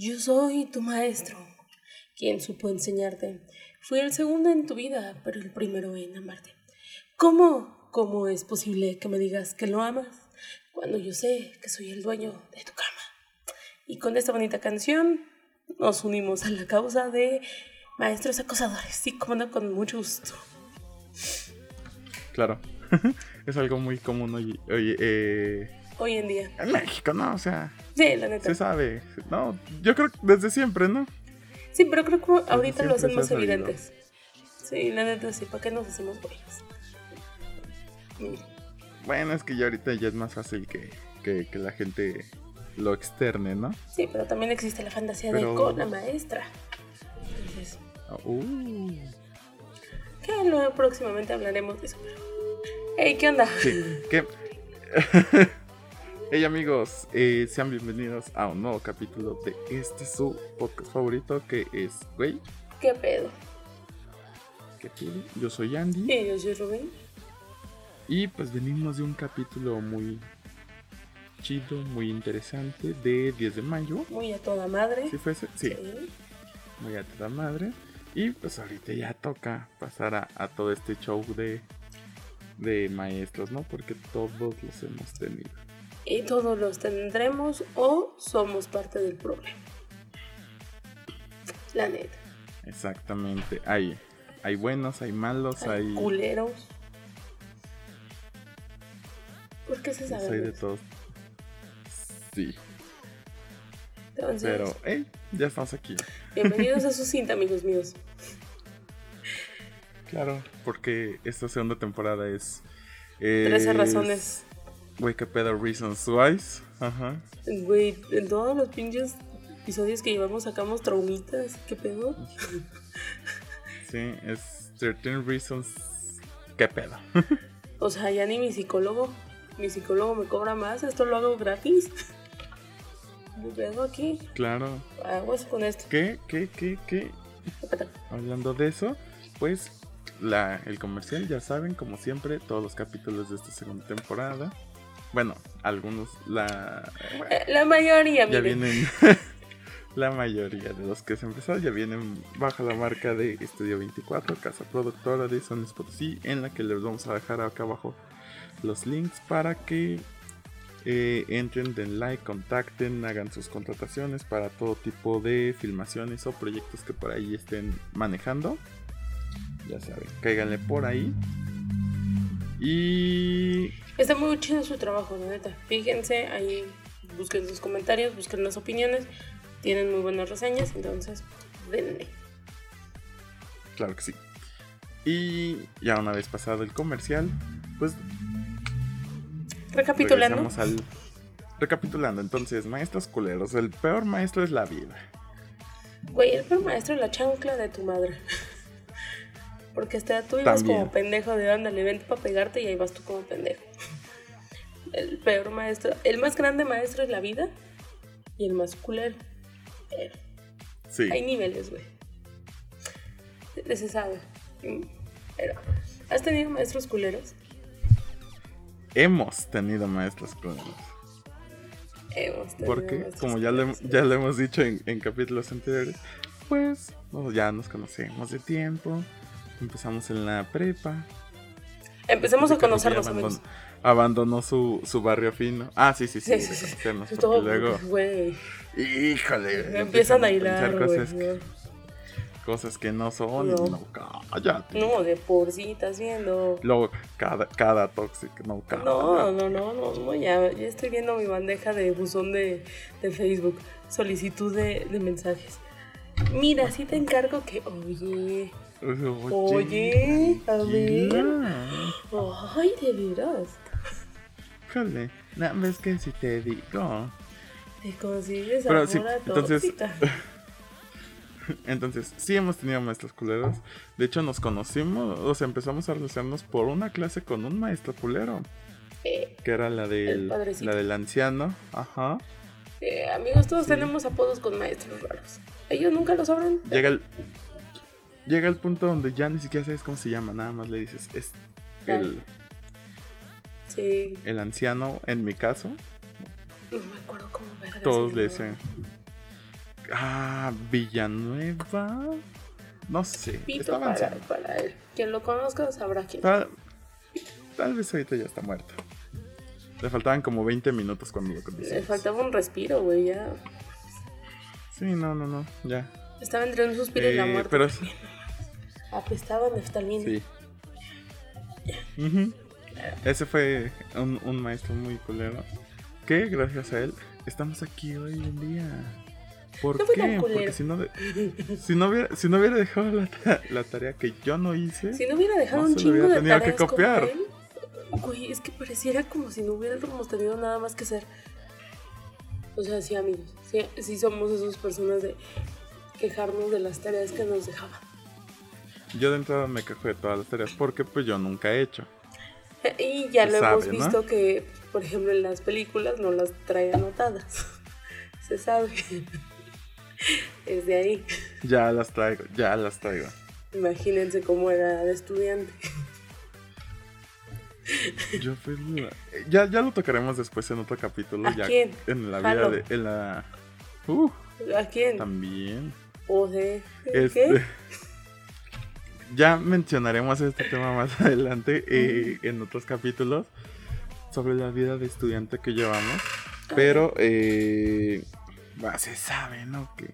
Yo soy tu maestro, quien supo enseñarte. Fui el segundo en tu vida, pero el primero en amarte. ¿Cómo? ¿Cómo es posible que me digas que lo amas cuando yo sé que soy el dueño de tu cama? Y con esta bonita canción nos unimos a la causa de maestros acosadores. Sí, como no, con mucho gusto. Claro. es algo muy común hoy, hoy, eh, hoy en día. En México, ¿no? O sea. Sí, la neta. Se sabe. No, yo creo que desde siempre, ¿no? Sí, pero creo que ahorita lo hacen más evidentes. Sí, la neta, sí. ¿Para qué nos hacemos bolas? Bueno, es que ya ahorita ya es más fácil que, que, la gente lo externe, ¿no? Sí, pero también existe la fantasía de con la maestra. Entonces. Uh. Que luego próximamente hablaremos de eso. Hey, ¿qué onda? Sí, ¿qué? hey amigos, eh, sean bienvenidos a un nuevo capítulo de este su podcast favorito que es, güey. ¿Qué pedo? ¿Qué pedo? Yo soy Andy. Y yo soy Rubén. Y pues venimos de un capítulo muy chido, muy interesante de 10 de mayo. Muy a toda madre. ¿Sí fuese? Sí. Muy a toda madre. Y pues ahorita ya toca pasar a todo este show de de maestros, ¿no? Porque todos los hemos tenido. Y todos los tendremos o somos parte del problema. La neta. Exactamente. Hay, hay buenos, hay malos, hay... Culeros. ¿Por qué se sabe? Hay de todos. Sí. Entonces, Pero, hey, ya estamos aquí. Bienvenidos a su cinta, amigos míos. Claro, porque esta segunda temporada es. Trece razones. Güey, qué pedo, Reasons Wise. Ajá. Güey, en todos los pinches episodios que llevamos sacamos traumitas. ¿Qué pedo? Sí, es 13 Reasons. ¿Qué pedo? o sea, ya ni mi psicólogo. Mi psicólogo me cobra más. Esto lo hago gratis. Pedo aquí. Claro. Aguas con esto. ¿Qué? ¿Qué? ¿Qué? ¿Qué? Hablando de eso, pues la, el comercial, ya saben, como siempre, todos los capítulos de esta segunda temporada. Bueno, algunos, la... Eh, la mayoría, Ya vienen... la mayoría de los que se empezaron ya vienen bajo la marca de Estudio 24, casa productora de Son Potosí, en la que les vamos a dejar acá abajo los links para que eh, entren, den like, contacten, hagan sus contrataciones para todo tipo de filmaciones o proyectos que por ahí estén manejando ya saben, cáiganle por ahí. Y. Está muy chido su trabajo, la neta. Fíjense, ahí busquen sus comentarios, busquen las opiniones. Tienen muy buenas reseñas, entonces denle. Claro que sí. Y ya una vez pasado el comercial, pues. Recapitulando. Recapitulando, entonces, maestros culeros. El peor maestro es la vida. Güey, el peor maestro es la chancla de tu madre. Porque hasta tú ibas como pendejo de ándale, vente para pegarte y ahí vas tú como pendejo. El peor maestro, el más grande maestro es la vida y el más culero. sí. Hay niveles, güey. Se sabe. Pero, ¿has tenido maestros culeros? Hemos tenido maestros culeros. Hemos tenido Porque, como ya lo, ya lo hemos dicho en, en capítulos anteriores, pues ya nos conocemos de tiempo Empezamos en la prepa. Empecemos a conocernos, amigos. Abandonó su, su barrio fino. Ah, sí, sí, sí. sí, sí, sí. Todo, luego. Híjole. Empiezan a hilar, cosas, que, cosas que no son. No, no cállate. No, de por sí estás viendo. Luego, cada, cada tóxico, no. No, no, no, no, ya, ya estoy viendo mi bandeja de buzón de, de Facebook. Solicitud de, de mensajes. Mira, sí te encargo que, oye, Oye, a ver. Ay, de veras. Jale, nada más que si te digo. Te consigues Pero sí, entonces, entonces, sí hemos tenido maestros culeros. De hecho, nos conocimos, o sea, empezamos a relacionarnos por una clase con un maestro culero. Eh, que era la del, la del anciano. Ajá. Eh, amigos, todos tenemos apodos con maestros raros. Ellos nunca lo sabrán. Llega el, llega el punto donde ya ni siquiera sabes cómo se llama, nada más le dices, es el, sí. el anciano, en mi caso. No me acuerdo cómo Todos le dicen, Ah, Villanueva. No sé. Pito está avanzando. para él. Quien lo conozca sabrá quién. Tal, tal vez ahorita ya está muerto. Le faltaban como 20 minutos cuando lo Le conocimos. faltaba un respiro, güey, ya. Sí, no, no, no. Ya. Estaba entre un suspiro y la Eh, muerte. pero Apestaba neftalina. sí. Ujú. Ese fue un, un maestro muy culero. Que gracias a él estamos aquí hoy en día. ¿Por No qué? Porque si no, si no hubiera, si no hubiera dejado la, ta- la tarea que yo no hice, Si no hubiera dejado No un chingo hubiera de tenido que tareas como copiar. él, güey, es que pareciera como si no hubiéramos tenido nada más que hacer. O sea, sí, amigos. Sí, sí somos esas personas de quejarnos de las tareas que nos dejaban. Yo de entrada me quejo de todas las tareas porque pues yo nunca he hecho. Y ya Se lo sabe, hemos ¿no? visto que, por ejemplo, en las películas no las trae anotadas. Se sabe. Es de ahí. Ya las traigo, ya las traigo. Imagínense cómo era de estudiante. Yo fui la- ya, ya lo tocaremos después en otro capítulo. ¿A ya quién? En la vida de. En la. Uh, ¿A quién? también. O de. Este, ¿Qué? Ya mencionaremos este tema más adelante eh, en otros capítulos sobre la vida de estudiante que llevamos. Pero eh, bah, se sabe, ¿no? Que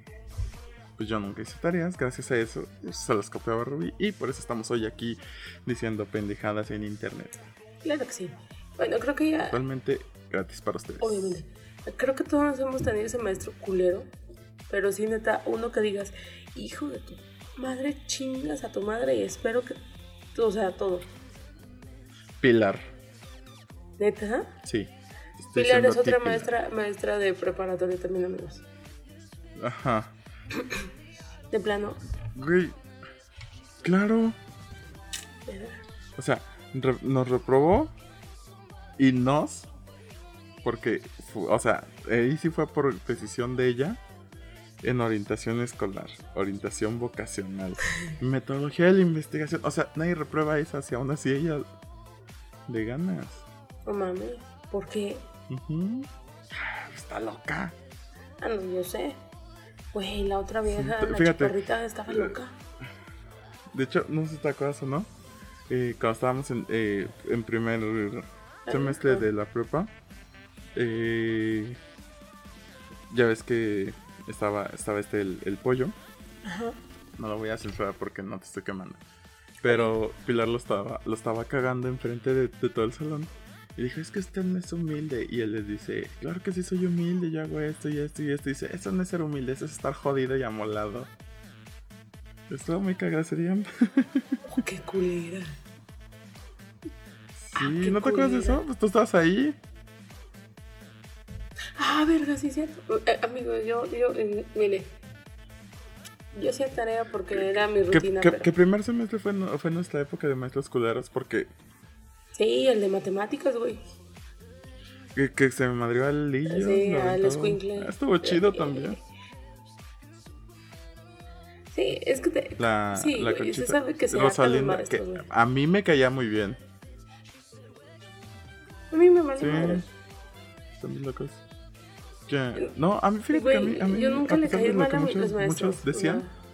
pues yo nunca hice tareas, gracias a eso se las copiaba Ruby y por eso estamos hoy aquí diciendo pendejadas en internet. Claro que sí. Bueno, creo que ya. Totalmente gratis para ustedes. Obviamente. Creo que todos hemos tenido ese maestro culero. Pero sí, neta, uno que digas, hijo de tu madre, chingas a tu madre y espero que. O sea, todo. Pilar, Neta. sí. Estoy Pilar es otra maestra, maestra de preparatoria también, amigos. Ajá. De plano. Güey. Claro. ¿verdad? O sea, re- nos reprobó y nos. Porque, o sea, ahí sí fue por decisión de ella en orientación escolar, orientación vocacional, metodología de la investigación. O sea, nadie reprueba esa, si aún así ella le ganas. No mames. ¿Por qué? Ah, Está loca. Ah, no, yo sé. Güey, la otra vieja, Sí, la fíjate. chaparrita, estaba loca. De hecho, no sé si te acuerdas o no. eh, cuando estábamos en, eh, en primer semestre Ajá. de la prepa, eh, ya ves que estaba, estaba este el, el pollo. Ajá. No lo voy a censurar porque no te estoy quemando. Pero Pilar lo estaba, lo estaba cagando enfrente de, de todo el salón. Y dijo, es que usted no es humilde. Y él les dice, claro que sí soy humilde, yo hago esto y esto y esto. Y dice, eso no es ser humilde, eso es estar jodido y amolado. Estuvo muy cagada. Oh, qué culera. Sí, qué ¿no te acuerdas de eso? Pues tú estabas ahí. Ah, verga, sí, cierto. Eh, amigo, yo, yo, eh, mire. Yo hacía tarea porque era mi rutina. que- pero- que primer semestre fue, fue nuestra época de maestros culeros porque Sí, el de matemáticas, güey. que, que se me madrió al Lillo. Sí, al aventó. escuincle. Estuvo chido Eh, también. Sí, es que te... La, sí, la güey, se sabe que se Rosalinda, que a mí me caía muy bien. A mí me vale Sí. madre. Están bien locos. No, a mí fíjate que a mí, a mí yo nunca a le caí mal a muchos, los maestros. muchos decían, no.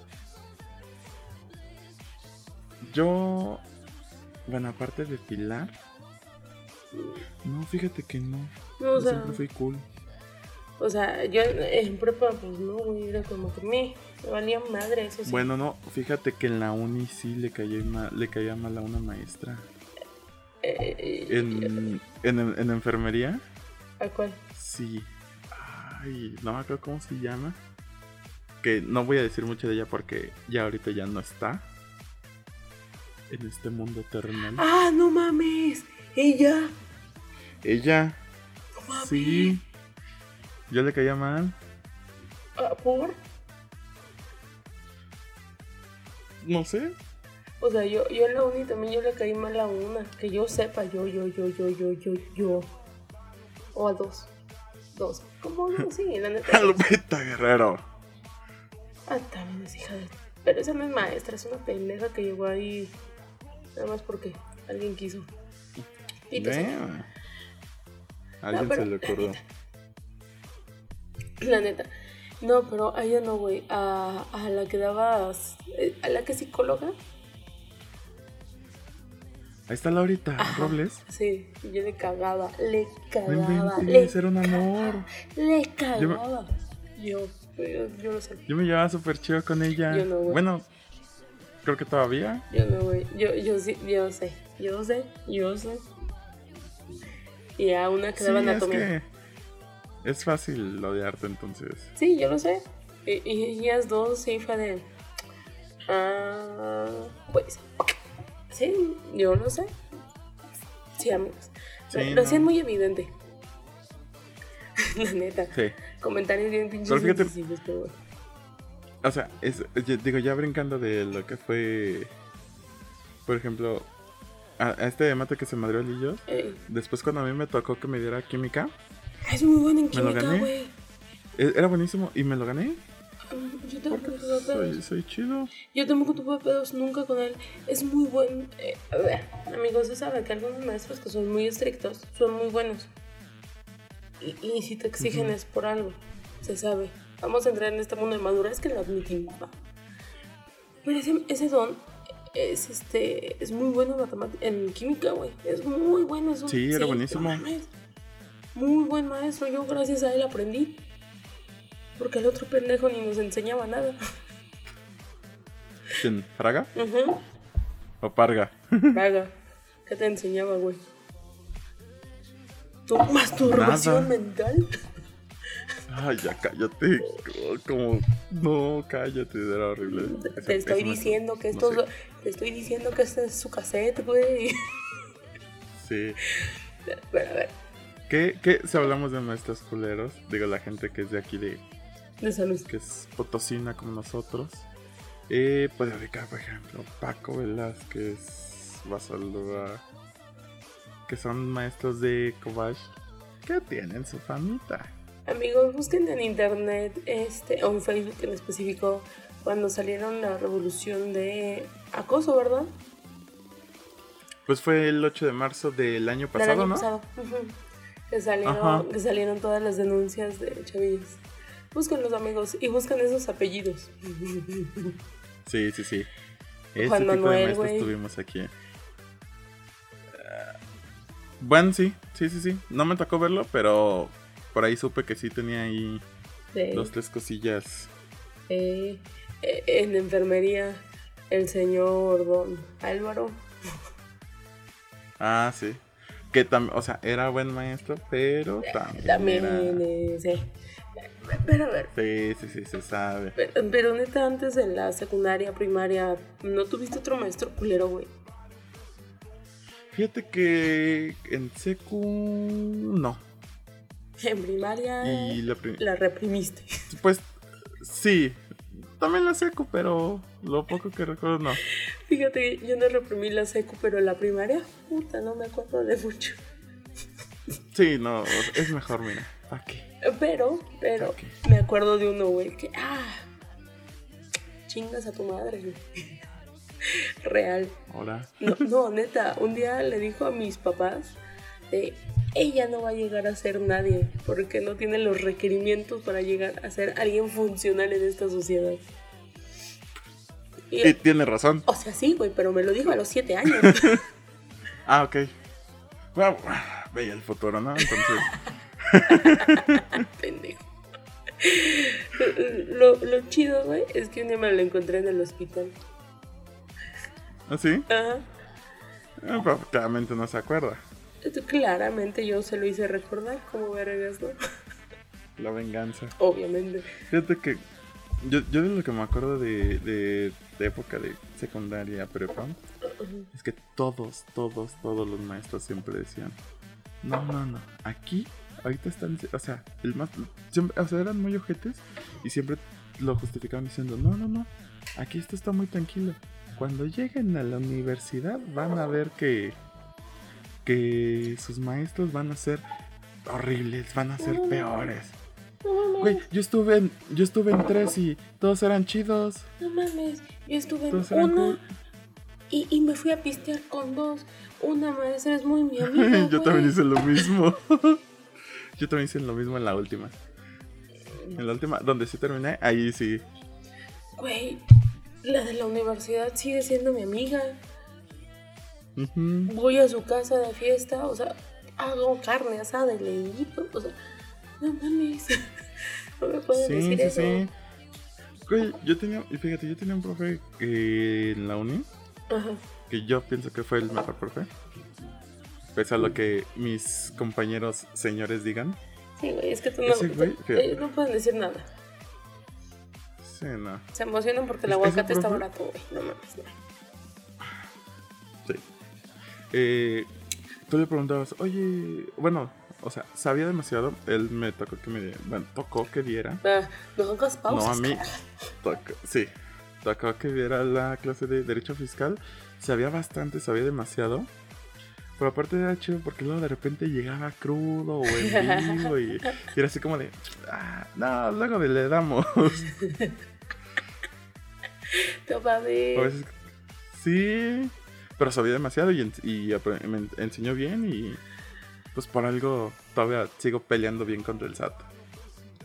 yo, bueno, aparte de Pilar, no, fíjate que no. No, Yo o sea, siempre fui cool. o sea, yo en, en prepa, pues no, güey, era como que me, me valía madre, eso sí. Bueno, no, fíjate que en la uni sí le caía mal, le caía mal a una maestra. Eh, En, en, en enfermería, ¿A cuál? sí. Ay, no me acuerdo cómo se llama. Que no voy a decir mucho de ella porque ya ahorita ya no está. En este mundo terrenal. ¡Ah, no mames! ¡Ella! Ella, ¡No mames! sí. Yo le caía mal. Ah, ¿Por? No sé. O sea, yo, yo en la uni también yo le caí mal a una. Que yo sepa, yo, yo, yo, yo, yo, yo, yo. O a dos. Dos. ¿Cómo no? Sí, la neta. Lupita Guerrero. Ah, también es hija de... Pero esa no es maestra, es una pendeja que llegó ahí nada más porque alguien quiso. Y pues, No, pero a ella no, güey. A, a la que dabas. eh, A la que psicóloga. Ahí está Laurita Ajá. Robles. Sí, yo le cagaba, le No cagaba, inventes, le, era un amor. le cagaba. Yo, yo, yo no sé. Yo me llevaba súper chido con ella. Yo no, güey. bueno, creo que todavía. Yo no, güey. Yo, yo sí, yo sé. Yo sé, yo sé. Y a una que Sí, daba es anatomía. que es fácil odiarte entonces. Sí, yo lo sé. Y, y ellas dos sí fue de. Ah, pues. Sí, yo lo sé. Sí, amigos. Sí, lo, lo no. hacían muy evidente. La neta. Sí. Comentarios bien pinches Pero fíjate- pero bueno. O sea, es, digo, ya brincando de lo que fue. Por ejemplo, a, a este mate que se madrió Lillo. Ey, Después, cuando a mí me tocó que me diera química, Es muy bueno en ¿Me lo química, güey. e- era buenísimo y me lo gané. Yo tampoco tuve soy, pedos. soy chido. Yo tampoco tuve pedos nunca con él. Es muy buen. eh, a ver, amigos, se sabe que algunos maestros que son muy estrictos son muy buenos. Y, y si te exigen Ujú. es por algo. Se sabe. Vamos a entrar en este mundo de madurez que lo admitimos, ¿va? Pero ese, ese don es este es muy bueno en en química, güey. Es muy bueno. Es un- Sí, era buenísimo. no mames. Muy buen maestro. Yo gracias a él aprendí. Porque el otro pendejo ni nos enseñaba nada. ¿Quién? ¿Fraga Ujú. o Parga? Vaga. ¿Qué te enseñaba, güey? ¿Tu masturbación Nada. mental? Ay, ya cállate. Como. No, cállate, era horrible. Te- estoy diciendo que no esto. sé. Te estoy diciendo que este es su cassette, güey. Sí. Pero a ver, ¿Qué, qué si hablamos de maestros culeros? Digo, la gente que es de aquí, de de salud. que es potosina como nosotros. Eh, puede ubicar, por ejemplo, Paco Velázquez, Basalúa, que son maestros de Kobash, que tienen su famita. Amigos, busquen en internet este, o en Facebook en específico cuando salieron la revolución de acoso, ¿verdad? Pues fue el 8 de marzo del año Del pasado, año ¿no? pasado. Que salieron, que salieron todas las denuncias de chavillos. Busquen los amigos y buscan esos apellidos. Sí, sí, sí. Ese Juan tipo Manuel, de maestros güey. tuvimos aquí. Ah, bueno, sí, sí, sí, sí. No me tocó verlo, pero por ahí supe que sí tenía ahí de- dos, tres cosillas. Eh, eh, en enfermería, el señor Don Álvaro. Ah, sí. Que también, o sea, era buen maestro, pero también. También, era- eh, sí. Pero a ver, Sí, sí, sí, se sabe. pero, pero neta, antes de la secundaria, primaria, ¿no tuviste otro maestro culero, güey? Fíjate que en secu. No. En primaria Y la prim- la reprimiste. Pues sí. También la secu, pero lo poco que recuerdo no. Fíjate, yo no reprimí la secu, pero la primaria, puta, no me acuerdo de mucho. Sí, no, es mejor, mira. ¿Para qué? Pero, pero, me acuerdo de uno, güey, que, ah, chingas a tu madre, güey. Real. Ahora. No, no, neta, un día le dijo a mis papás de, ella no va a llegar a ser nadie porque no tiene los requerimientos para llegar a ser alguien funcional en esta sociedad. Y, Y tiene razón. o sea, sí, güey, pero me lo dijo a los siete años. Ah, ok. Bueno, veía el futuro, ¿no? Entonces. Pendejo. Lo, lo chido, güey, es que un día me lo encontré en el hospital. ¿Así? Ajá. Ah, pero claramente no se acuerda. Claramente yo se lo hice recordar como vergas, ¿no? La venganza. Obviamente. Fíjate que yo, yo de lo que me acuerdo de, de, de época de secundaria, prepa, es que todos, todos, todos los maestros siempre decían, no, no, no, aquí, ahorita están, o sea, el más, siempre, o sea, eran muy ojetes y siempre lo justificaban diciendo, no, no, no, aquí esto está muy tranquilo. Cuando lleguen a la universidad van a ver que, que sus maestros van a ser horribles, van a ser peores. No mames, Güey, yo estuve en, yo estuve en tres y todos eran chidos. no mames. Yo estuve en cool. y, y me fui a pistear con dos. Una maestra es muy mi amiga. yo también hice lo mismo. yo también hice lo mismo en la última. En la última, donde sí terminé, ahí sí. Güey, la de la universidad sigue siendo mi amiga. Ujú. Voy a su casa de fiesta, o sea, hago carne asada y le invito, o sea, no mames. No me pueden Sí, decir sí, eso. sí. Güey, yo tenía, y fíjate, yo tenía un profe eh, en la uni Ajá. que yo pienso que fue el mejor profe. Pese a lo que mis compañeros señores digan. Sí, güey, es que tú no, Ese güey, ellos no pueden decir nada. Sí, no. Se emocionan porque el ¿Ese aguacate está barato, güey. No mames, no. Sí. Eh, tú le preguntabas, oye, bueno, o sea, sabía demasiado. Él me tocó que me, bueno, tocó que diera. Ah, no hagas pausas. No, a mí, tocó, sí, tocó que diera la clase de Derecho Fiscal. Sabía bastante, sabía demasiado. Pero aparte era chido porque luego de repente llegaba crudo o en vivo y, y era así como de, ah, no, luego le damos. No mames. A veces, sí, pero sabía demasiado y, me en- enseñó bien y pues por algo todavía sigo peleando bien contra el SAT.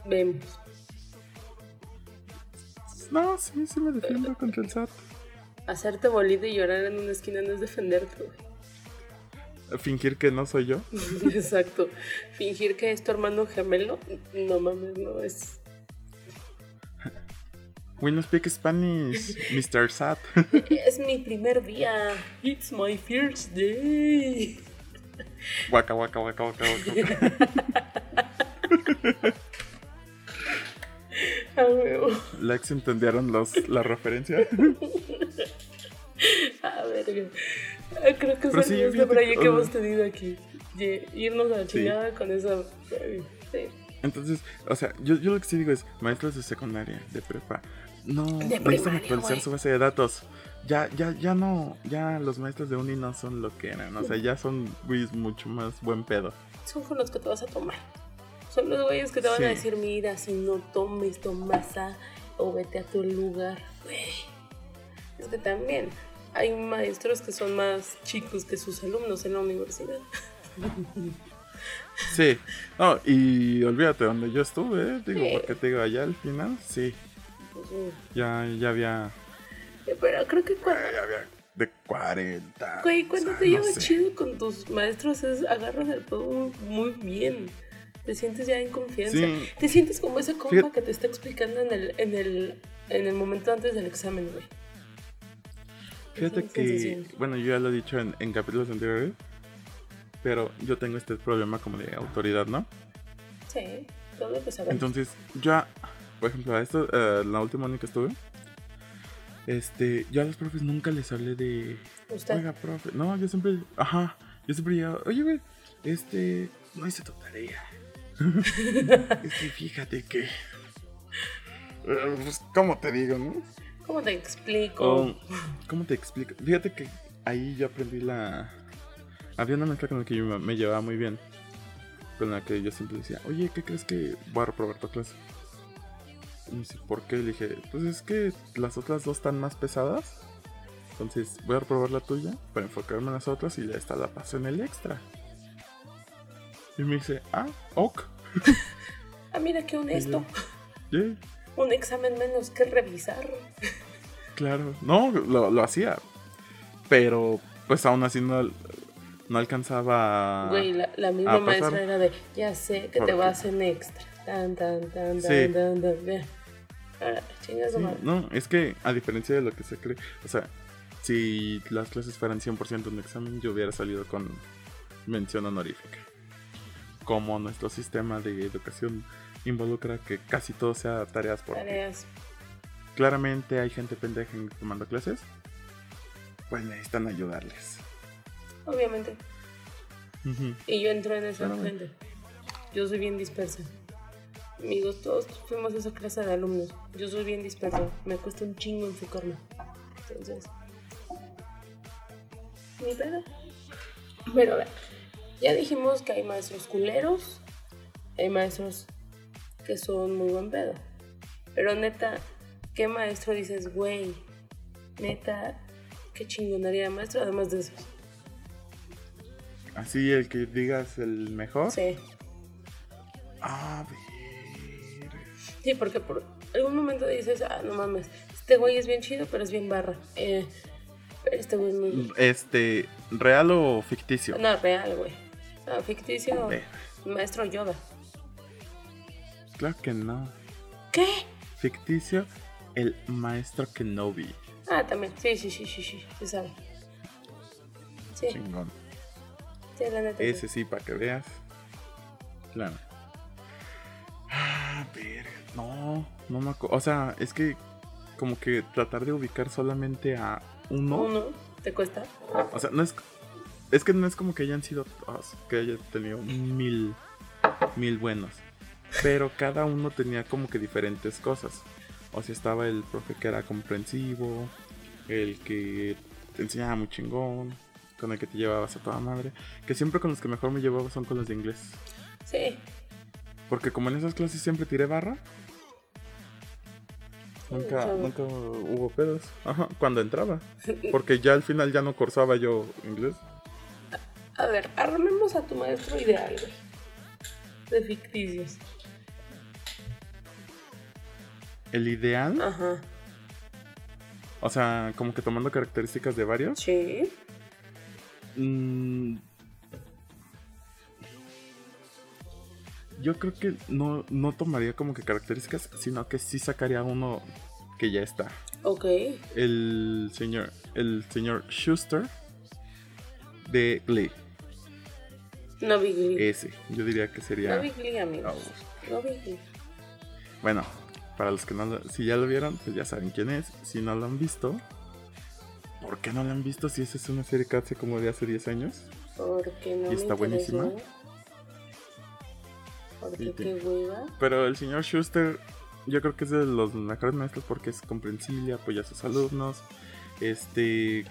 Vemos. No, sí, sí me defiendo contra el SAT. Hacerte bolito y llorar en una esquina no es defenderte, güey. Fingir que no soy yo. Exacto. Fingir que es tu hermano gemelo, no mames, no es. We no speak Spanish, Mr. SAT. Es mi primer día. It's my first day. Waka, waka, waka, waka, waka. Ah, huevo. Lex entendieron los, la referencia. Ah, verga. Creo que Pero es sí, el este fíjate braille que- hemos tenido aquí. Irnos a la Sí. chingada con esa. Sí. Entonces, o sea, yo, yo lo que sí digo es, maestros de secundaria, de prepa, no De necesitan actualizar su base de datos. Ya, ya, ya no, ya los maestros de uni no son lo que eran, o sea, ya son güeyes mucho más buen pedo. Son con los que te vas a tomar. Son los güeyes que te van Sí. a decir, mira, si no tomes, tomas a o vete a tu lugar. Güey. Es que también hay maestros que son más chicos que sus alumnos en la universidad. Sí, no, y olvídate donde yo estuve, ¿eh? digo, Sí. porque te digo, allá al final, sí, ya, ya había, Pero creo que cuando, ya había de 40. güey, cuando o sea, te no llevas sé. chido con tus maestros es agarras el todo muy bien. Te sientes ya en confianza. Sí. Te sientes como ese compa Fíjate- que te está explicando en el, en el, en el momento antes del examen, güey. Fíjate que, bueno, yo ya lo he dicho en, en capítulos anteriores, pero yo tengo este problema como de autoridad, ¿no? Sí, todo lo que sabemos. Entonces, yo, por ejemplo, a esto, eh, la última uni que estuve, este, yo a los profes nunca les hablé de, Usted. oiga, profe, no, yo siempre, ajá, yo siempre llegaba, oye, güey, este, no hice tu tarea. es que fíjate que, eh, pues, ¿cómo te digo, no? ¿Cómo te explico? O, ¿Cómo te explico? Fíjate que ahí yo aprendí la... Había una maestra con la que yo me, llevaba muy bien. Con la que yo siempre decía, oye, ¿qué crees que voy a reprobar tu clase? Y me dice, ¿por qué? Le dije, pues es que las otras dos están más pesadas. Entonces voy a reprobar la tuya para enfocarme en las otras y esta la paso en el extra. Y me dice, ah, ok. Ah, mira qué honesto. Yeah, Un examen menos que revisar. claro. No, lo, lo hacía. Pero pues aún así no, no alcanzaba... Güey, la, la misma maestra era de, ya sé que te vas en extra. Tan, tan, tan, tan, Sí. tan, tan, tan. Ahora, chingas Sí, no, es que a diferencia de lo que se cree, o sea, si las clases fueran 100% un examen, yo hubiera salido con mención honorífica. Como nuestro sistema de educación involucra que casi todo sea tareas por... Tareas. Claramente hay gente pendeja en- tomando clases, pues necesitan ayudarles. Obviamente. Y yo entro en esa gente. Yo soy bien dispersa. Amigos, todos fuimos esa clase de alumnos. Yo soy bien dispersa. Me cuesta un chingo enfocarme. Entonces. Ni pedo. Pero a ver. Ya dijimos que hay maestros culeros. Hay maestros que son muy buen pedo. Pero neta, ¿qué maestro dices, güey? Neta, qué chingonería maestro, además de esos. Así el que digas el mejor. Sí. A ver. Sí, porque por algún momento dices, ah, no mames, este güey es bien chido, pero es bien barra. Eh, este güey es muy... Este, ¿real o ficticio? No, real, güey. No, ficticio, maestro Yoda. Claro que no. ¿Qué? Ficticio, el maestro Kenobi. Ah, también, sí, sí, sí, sí, sí, se sabe. Sí, Chingón. sí, la neta. Ese sí, para que veas. Claro. Ah, verga. No, no me acuerdo. O sea, es que como que tratar de ubicar solamente a uno. Uno, ¿te cuesta? O sea, no es. Es que no es como que hayan sido. todos, que haya tenido mil. Mil buenos. Pero cada uno tenía como que diferentes cosas. O sea, estaba el profe que era comprensivo. El que te enseñaba muy chingón. Con el que te llevabas a toda madre. Que siempre con los que mejor me llevaba son con los de inglés. Sí, Porque como en esas clases siempre tiré barra. Nunca, nunca hubo pedos. Ajá, cuando entraba. Porque ya al final ya no cursaba yo inglés. A ver, armemos a tu maestro ideal, güey. De ficticios. El ideal, Ajá. o sea, como que tomando características de varios. Sí. mm, yo creo que no, no tomaría como que características, sino que sí sacaría uno que ya está. Ok. El señor, el señor Schuster de Glee. No vi Glee. Ese, yo diría que sería. No vi Glee, amigos. No vi Glee. Bueno, para los que no lo- si ya lo vieron, pues ya saben quién es. Si no lo han visto, ¿por qué no lo han visto si esa es una serie que hace como de hace 10 años? Porque no Y me está buenísima. Porque qué hueva. Pero el señor Schuster, yo creo que es de los mejores maestros porque es comprensible, apoya a sus alumnos. Este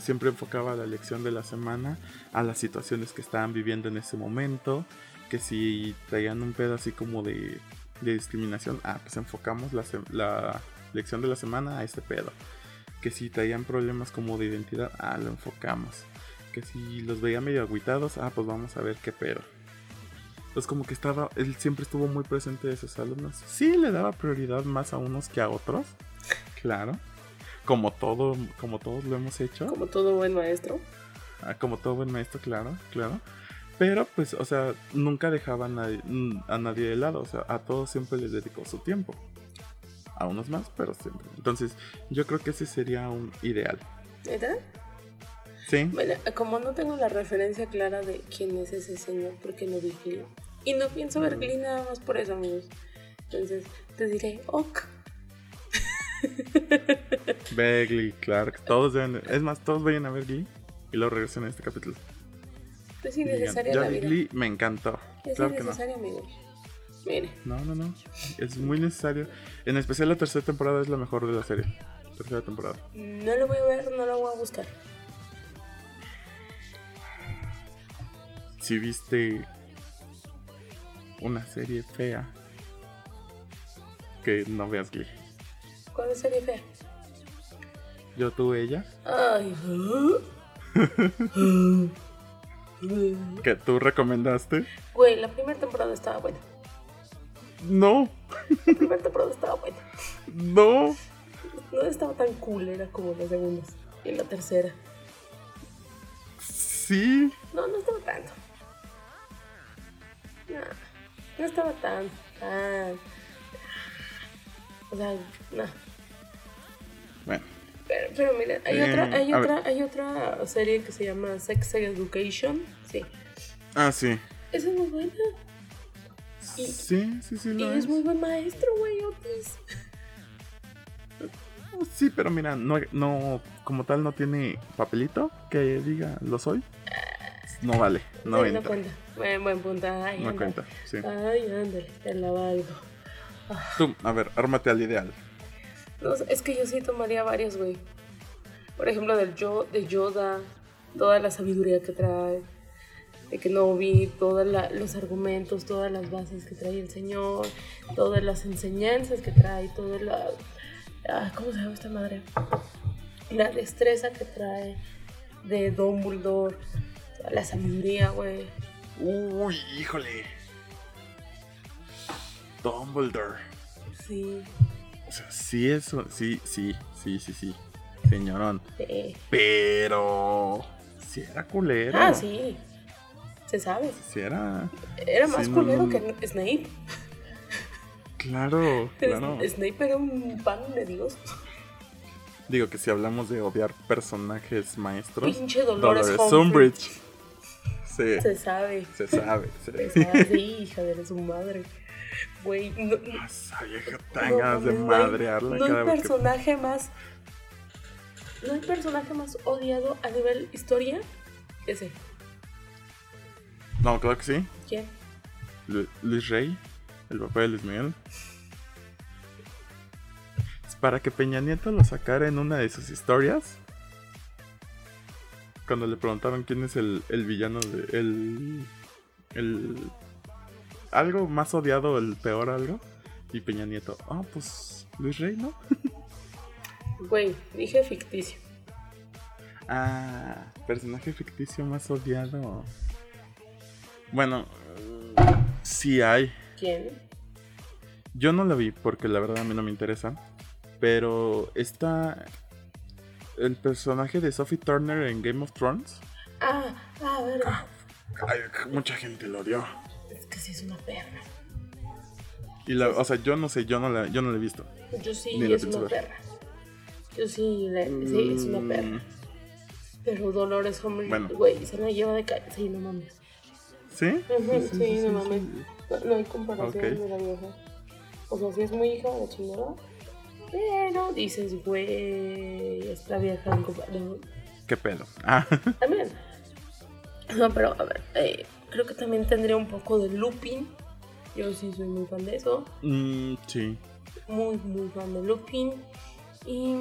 siempre enfocaba la lección de la semana a las situaciones que estaban viviendo en ese momento. Que si traían un pedo así como de, de discriminación, ah, pues enfocamos la, la lección de la semana a ese pedo. Que si traían problemas como de identidad, ah, lo enfocamos. Que si los veía medio agüitados, ah, pues vamos a ver qué pedo. Entonces como que estaba, él siempre estuvo muy presente de sus alumnos. Sí, le daba prioridad más a unos que a otros. Claro. Como todo, como todos lo hemos hecho. Como todo buen maestro. Ah, Como todo buen maestro, claro, claro. Pero pues, o sea, nunca dejaba a nadie, mm, a nadie de lado. O sea, a todos siempre les dedicó su tiempo. A unos más, pero siempre. Entonces, yo creo que ese sería un ideal. ¿Verdad? Sí. Bueno, como no tengo la referencia clara de quién es ese señor, porque no vi Glee. Y no pienso ver Glee nada más por eso, amigos. Entonces, te diré, ok. Begley, Clark, todos deben de- Es más, todos vayan a ver Glee y luego regresen a este capítulo. Es Y digan, innecesaria ya la vi vida. Glee, me encantó. Es Claro que no. amigos. Mire, No, no, no. Es muy necesario. En especial la tercera temporada es la mejor de la serie. Tercera temporada. no lo voy a ver, no lo voy a buscar. Si viste una serie fea, que no veas Glee. ¿Cuál es serie fea? Yo tuve ella, Ay. que tú recomendaste. Güey, la primera temporada estaba buena. No, La primera temporada estaba buena. no. No estaba tan cool, era como las segundas. Y la tercera. Sí. No, no estaba tanto. No, no estaba tan, tan. O sea, no. Bueno, Pero, pero mira, hay Eh, otra, hay otra, hay otra serie que se llama Sex Education. Sí. ah, sí. Esa es muy buena. Y- Sí, sí, sí, Y es es. muy buen maestro, güey, Otis. Sí, pero mira, no, no, como tal no tiene papelito que diga lo soy. No vale, no Sí, entra. cuenta. Buen, buen punto. Ay, No cuenta, sí. Ay, ándale, te la valgo. Tú, a ver, ármate al ideal. No, es que yo sí tomaría varios, güey. Por ejemplo, del yo, de Yoda, toda la sabiduría que trae, de que no vi todos los argumentos, todas las bases que trae el Señor, todas las enseñanzas que trae, toda la... ah, ¿Cómo se llama esta madre? La destreza que trae de Dumbledore, toda la sabiduría, güey. Uy, híjole. Dumbledore. Sí. O sea, sí, eso, sí, sí, sí, sí, sí. Señorón. Sí. Pero. Si era culero. Ah, sí. Se sabe. Si era. Era más Sí, culero no, no. que Snape. Claro, claro. Snape era un pan de Dios. Digo que si hablamos de odiar personajes maestros. Pinche Dolores Dolores Umbridge. Sí, Se sabe. se sabe. Se Sí. sabe, sí, hija de su madre. Güey, no, no- ganas de madrearla No hay personaje más. No hay personaje más odiado a nivel historia. que Ese. No, claro que sí. ¿Quién? Lu- Luis Rey, el papá de Luis Miguel. Para que Peña Nieto lo sacara en una de sus historias. Cuando le preguntaron quién es el, el villano de. El. El. Algo más odiado, el peor algo. Y Peña Nieto, ah, pues. Luis Rey, ¿no? Güey, dije ficticio. Ah, personaje ficticio más odiado. Bueno, sí hay. ¿Quién? Yo no la vi porque la verdad a mí no me interesa. Pero está el personaje de Sophie Turner en Game of Thrones. Ah, ah, verga. Ay, mucha gente lo odió. Que sí es una perra. Y la, o sea, yo no sé, yo no la, yo no la he visto. Yo sí, Ni la es una ver. perra. Yo sí, la- sí, es una Mm, perra. Pero Dolores Bueno. güey, se la lleva de calle. Sí, no mames. ¿Sí? Ujú, sí, no mames. No, no hay comparación Ok. de la vieja. O sea, sí es muy hija de la chingada. Pero dices, güey, esta vieja no, ¿Qué pedo? Ah, También. No, pero a ver, eh, creo que también tendría un poco de Lupin. Yo sí soy muy fan de eso. mm, sí. Muy, muy fan de Lupin. ¿Y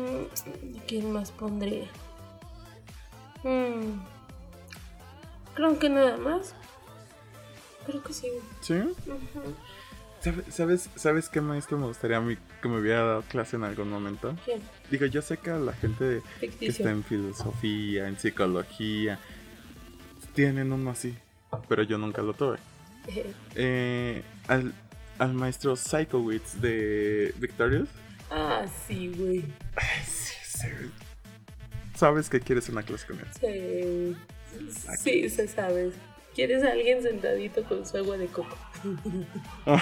quién más pondría? Hmm, creo que nada más. Creo que sí. ¿Sí? Ujú. ¿Sabe- ¿Sabes, ¿Sabes qué maestro me gustaría a mí que me hubiera dado clase en algún momento? ¿Quién? Digo, yo sé que a la gente que está en filosofía, en psicología, tienen uno así, pero yo nunca lo tuve. Eh, al, al maestro Psychowitz de Victorious. ah, sí, güey. Sí, sí. Sabes que quieres una clase con él. Sí, sí, se sabe. ¿Quieres a alguien sentadito con su agua de coco?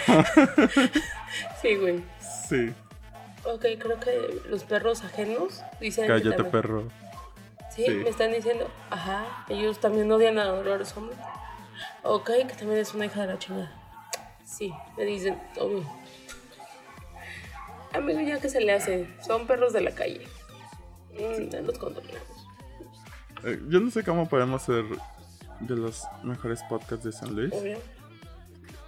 sí, güey. Sí. Ok, creo que los perros ajenos dicen. que Cállate, perro. Sí, Sí. me están diciendo, ajá, ellos también odian a Dolores Umbridge. Ok, que también es una hija de la chingada. Sí, me dicen, obvio. Amigo, ya que se le hace, son perros de la calle. Mm, los. Eh, yo no sé cómo podemos ser de los mejores podcasts de San Luis. Obvio.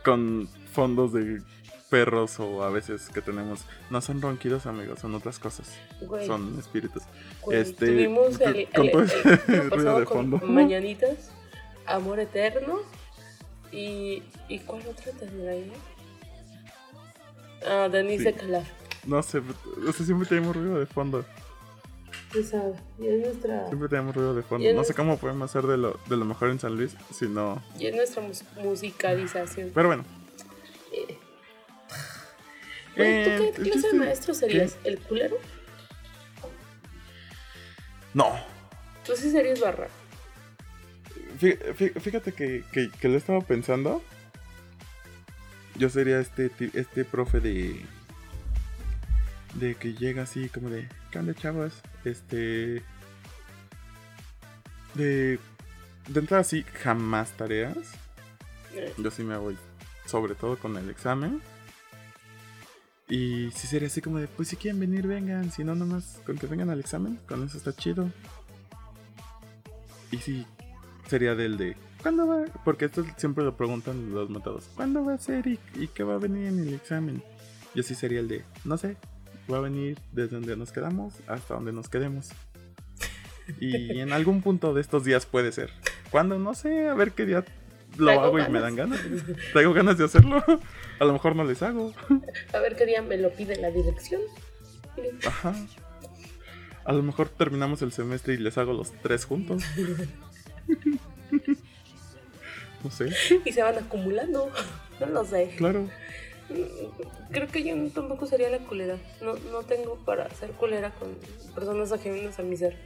Con fondos de perros o a veces que tenemos. No son ronquidos, amigos, son otras cosas. Güey. Son espíritus. Güey, Este, tuvimos el, el- de con fondo. Mañanitas, Amor Eterno y... ¿Y cuál otra tendrá ahí? Ah, Denise Sí. Calaf. No sé, o sea, siempre tenemos ruido de fondo. Sabes, y es nuestra, Siempre tenemos ruido de fondo. No sé cómo podemos hacer de lo, de lo mejor en San Luis, si no. y es nuestra mus- musicalización. Pero bueno. Eh. ¿tú Eh, qué clase de maestro serías? ¿El culero? No. Tú sí serías barra. Fí- fí- Fíjate que, que, que lo he estado pensando. Yo sería este, este profe de. De que llega así como de. ¿Qué onda, chavos? Este. De. De entrada así, jamás tareas. Yo sí me voy. Sobre todo con el examen. Y si sería así como de, pues si quieren venir, vengan. Si no, nomás con que vengan al examen, con eso está chido. Y si sería del de, ¿cuándo va? Porque esto siempre lo preguntan los matados. ¿Cuándo va a ser y, y qué va a venir en el examen? Yo sí sería el de, no sé, va a venir desde donde nos quedamos hasta donde nos quedemos. Y en algún punto de estos días puede ser. Cuando no sé, a ver qué día lo Traigo hago y me dan ganas. Traigo ganas de hacerlo. A lo mejor no les hago. A ver qué día me lo pide la dirección. Ajá. A lo mejor terminamos el semestre y les hago los tres juntos. No sé, Y se van acumulando. No lo sé. claro. Creo que yo tampoco sería la culera. No, no tengo para ser culera con personas ajenas a mi ser.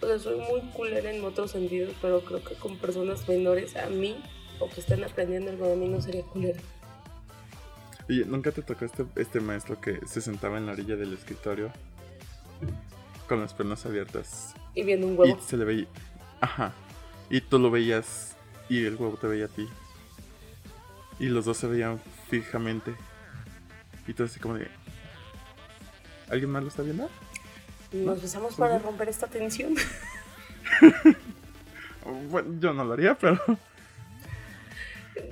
O sea, soy muy culera en otros sentidos, pero creo que con personas menores a mí o que están aprendiendo algo de mí no sería culera. Oye, ¿nunca te tocó este, este maestro que se sentaba en la orilla del escritorio con las piernas abiertas Y viendo un y huevo. se le veía... Ajá. Y tú lo veías y el huevo te veía a ti. Y los dos se veían fijamente. Y tú así como de... ¿Alguien más lo está viendo? Nos besamos para romper esta tensión. Bueno, yo no lo haría, pero...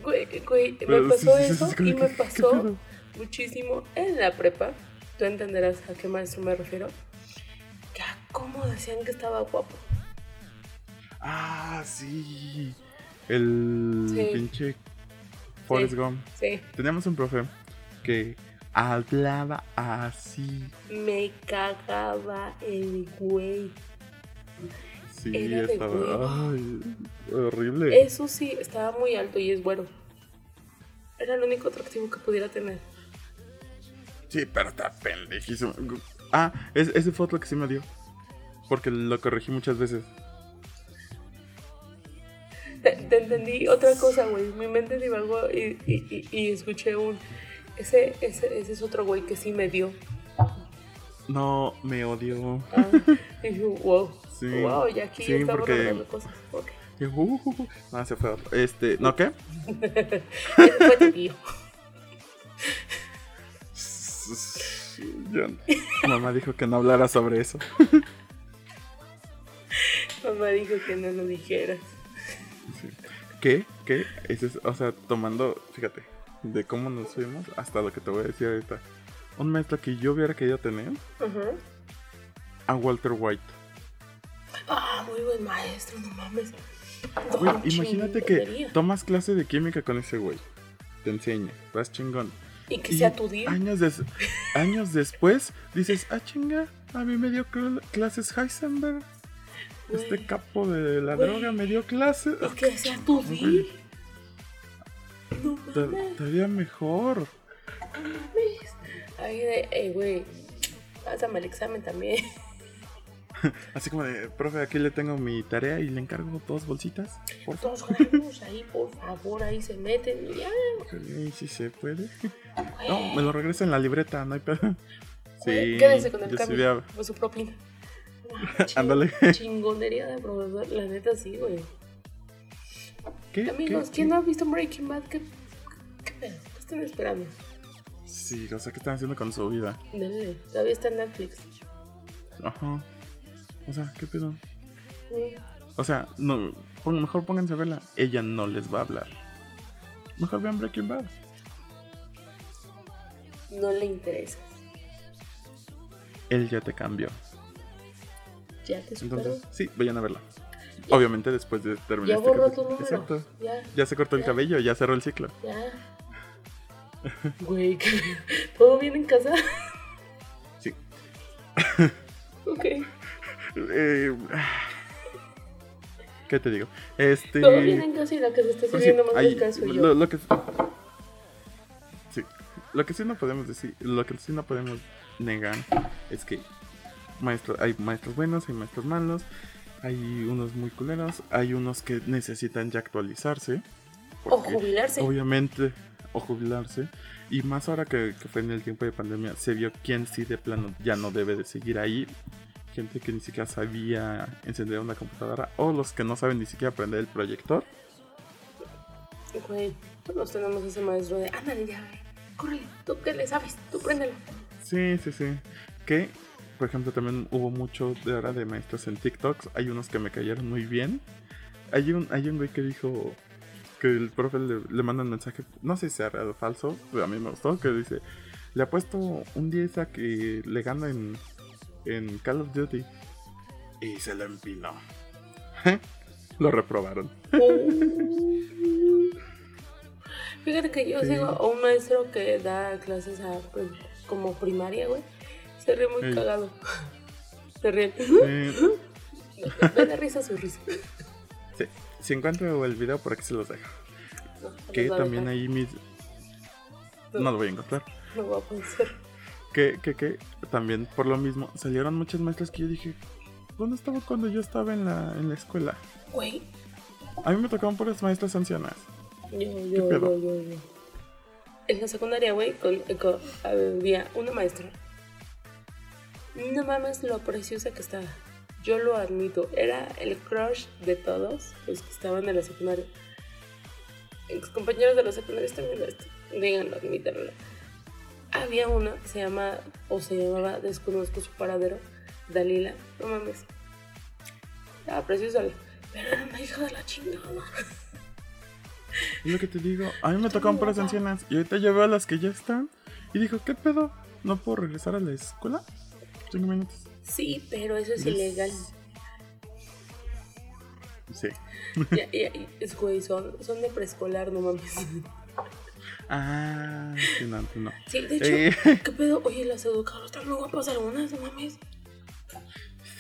Güey, güey, pero me pasó sí, eso sí, y me ¿qué pasó muchísimo en la prepa. Tú entenderás a qué maestro me refiero. Que a cómo decían que estaba guapo. Ah, sí. El Sí. pinche Forrest Sí. Gump. Sí, Teníamos un profe que hablaba así. me cagaba el güey. Sí, Era estaba ay, horrible. Eso sí, estaba muy alto y es bueno. Era el único atractivo que pudiera tener. Sí, pero está pendejísimo. Ah, es, ese fue otro que sí me dio. Porque lo corregí muchas veces. Te, te entendí otra cosa, güey. Mi mente divagó y, y, y, y escuché un... Ese, ese, ese es otro güey que sí me dio. No, me odio. Ah, wow. Sí. Wow, y aquí Sí, estamos porque- hablando cosas. Ok. Y, uh, uh, uh. No, se fue otro. Este, ¿no qué? Fue tu tío. Yo- Mamá dijo que no hablara sobre eso. Mamá dijo que no lo dijeras. ¿Qué? ¿Qué? Ese es- o sea, tomando, fíjate, de cómo nos fuimos hasta lo que te voy a decir ahorita. Un maestro que yo hubiera querido tener a Walter White. Ah, muy buen maestro, no mames. Güey, imagínate que tomas clase de química con ese güey. Te enseña, vas chingón. Y que Y sea tu día. Años, des- años después dices, ah, chinga, a mí me dio cl- clases Heisenberg. Este capo de la droga me dio clases. Y que sea tu día. No Te- mames. Todavía mejor. Ay, de, eh, güey. Pásame el examen también. Así como de, profe, aquí le tengo mi tarea y le encargo dos bolsitas. Por. Dos gramos ahí, por favor, ahí se meten y ya. Sí, sí se puede. güey. No, me lo regresa en la libreta, no hay pedo. Sí, Quédense con el sí cambio. Con su propina. Ándale. Chingonería de profesor. La neta sí, güey. ¿Qué? Amigos, ¿Qué? ¿quién no ha visto Breaking Bad? ¿Qué, qué pedo? ¿Qué están esperando? Sí, o sea, ¿qué están haciendo con su vida? Dale, todavía está en Netflix. Ajá. O sea, ¿qué pedo? O sea, no, mejor pónganse a verla. Ella no les va a hablar. Mejor vean Breaking Bad. No le interesa. Él ya te cambió. Ya te. Entonces, sí, vayan a verla. Obviamente después de terminar Ya este borró tu número. Exacto. Ya, Ya se cortó el cabello, ya cerró el ciclo. ya. Güey, ¿qué- ¿todo bien en casa? Sí. ok. Eh, ¿Qué te digo? Este. Todo bien en casa y la que se está pues sí, sirviendo más ahí, descanso lo, yo. lo que sí, lo que sí no podemos decir, lo que sí no podemos negar es que maestros, hay maestros buenos, hay maestros malos, hay unos muy culeros, hay unos que necesitan ya actualizarse. O jubilarse. Obviamente, o jubilarse. Y más ahora que, que fue en el tiempo de pandemia, se vio quién sí de plano ya no debe de seguir ahí. Gente que ni siquiera sabía encender una computadora. O los que no saben ni siquiera aprender el proyector. Güey, todos tenemos ese maestro de, ándale ya. Córrele, tú qué le sabes, tú préndelo. Sí, sí, sí. Que, por ejemplo, también hubo mucho de ahora de maestros en TikToks. Hay unos que me cayeron muy bien. Hay un, hay un güey que dijo que el profe le, le manda un mensaje, no sé si sea real o falso, pero a mí me gustó, que dice, le ha puesto un 10 a que le gana en, en Call of Duty. Y se lo empinó. lo reprobaron. Fíjate que yo Sí. sigo a un maestro que da clases a, pues, como primaria, güey. Se ríe muy cagado. Se ríe. Me da risa su risa. sí. Si encuentro el video, por aquí se los dejo. No, Que también ahí mis... no lo voy a encontrar. No va a pensar. Que, que, que también por lo mismo salieron muchas maestras que yo dije, ¿dónde estaba cuando yo estaba en la, en la escuela? Güey, A mí me tocaban puras maestras ancianas. yo, yo, pedo? yo, yo, yo. En la secundaria, güey, con, con- había una maestra. No mames lo preciosa que estaba. Yo lo admito. Era el crush de todos los que estaban en la secundaria. Ex compañeros de la secundaria están viendo esto. Díganlo, admítanlo. Había una que se llama, o se llamaba, desconozco su paradero, Dalila. No mames. Estaba preciosa. Pero era una hija de la chingada. Es lo que te digo. A mí me tocaban puras ancianas. Y ahorita ya veo a las que ya están. Y dijo, ¿qué pedo? ¿No puedo regresar a la escuela? Cinco minutos. Sí, pero eso es Yes. ilegal. Sí. Ya, ya, es, güey, son, son de preescolar, no mames. Ah, sí, no, no. Sí, de hecho, Eh. ¿qué pedo? Oye, las educadoras están muy guapas algunas, no mames.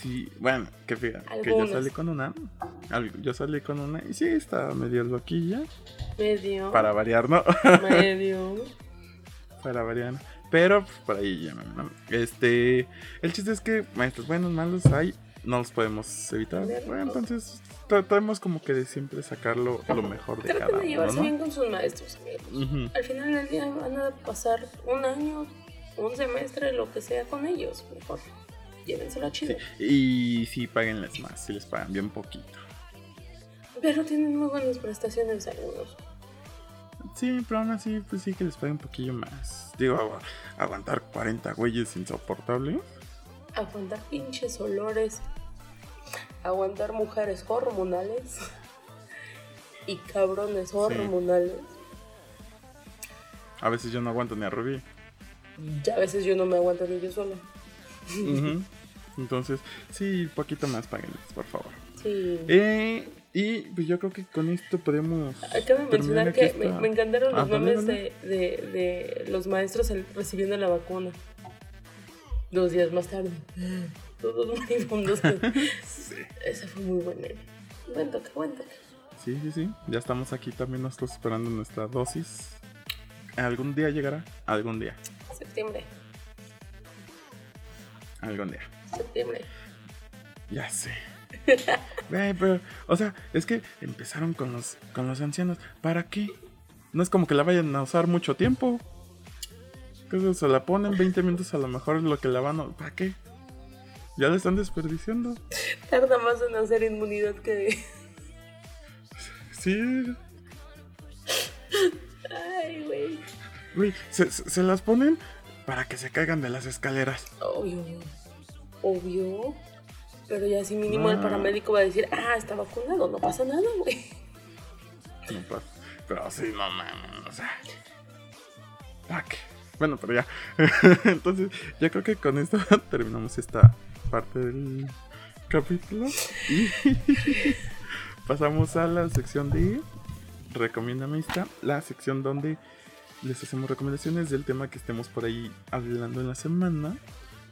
Sí, bueno, que fíjate, que yo salí con una. Yo salí con una y sí, estaba medio loquilla. Medio. Para variar, ¿no? Medio. para variar. Pero pues, por ahí ya, ¿no? Este. El chiste es que maestros buenos, malos hay. No los podemos evitar. Bueno, entonces tratamos como que de siempre sacarlo lo mejor de Traten cada de uno, llevarse ¿no? bien con sus maestros, amigos. Al final del día van a pasar un año, un semestre, lo que sea con ellos. Mejor. Llévenselo chido. Sí, Y sí, paguenles más, si les pagan bien poquito. Pero tienen muy buenas prestaciones algunos. Sí, pero aún así, pues sí que les paguen un poquillo más. Digo, agu- aguantar 40 güeyes insoportables. Aguantar pinches olores. Aguantar mujeres hormonales. Y cabrones hormonales. A veces yo no aguanto ni a Rubí. Ya a veces yo no me aguanto ni yo sola. Ujú. Entonces, sí, poquito más paguenles, por favor. Sí. Eh, y pues yo creo que con esto podemos. Acabo de mencionar que esta- me, me encantaron los Ah, memes dale. de, de, de los maestros recibiendo la vacuna. Dos días más tarde. Todos moribundos. Ese fue muy buen meme. Buen toque, buen toque. Sí, sí, sí. Ya estamos aquí también nosotros esperando nuestra dosis. ¿Algún día llegará? Algún día. Septiembre, Algún día. septiembre. Ya sé. Güey, pero, o sea, es que empezaron con los, con los ancianos. ¿Para qué? No es como que la vayan a usar mucho tiempo. Se la ponen 20 minutos a lo mejor es lo que la van a... ¿Para qué? Ya la están desperdiciando. Tarda más en hacer inmunidad que. Sí. Ay, güey. Güey, se las ponen para que se caigan de las escaleras. Obvio. Obvio. Pero ya si mínimo el paramédico va a decir, ah, está vacunado, no pasa nada, güey. No pasa. Pero sí, no mames, o sea. Bueno, pero ya. Entonces, yo creo que con esto terminamos esta parte del capítulo. Y pasamos a la sección de Recomiéndame esta, la sección donde les hacemos recomendaciones del tema que estemos por ahí hablando en la semana.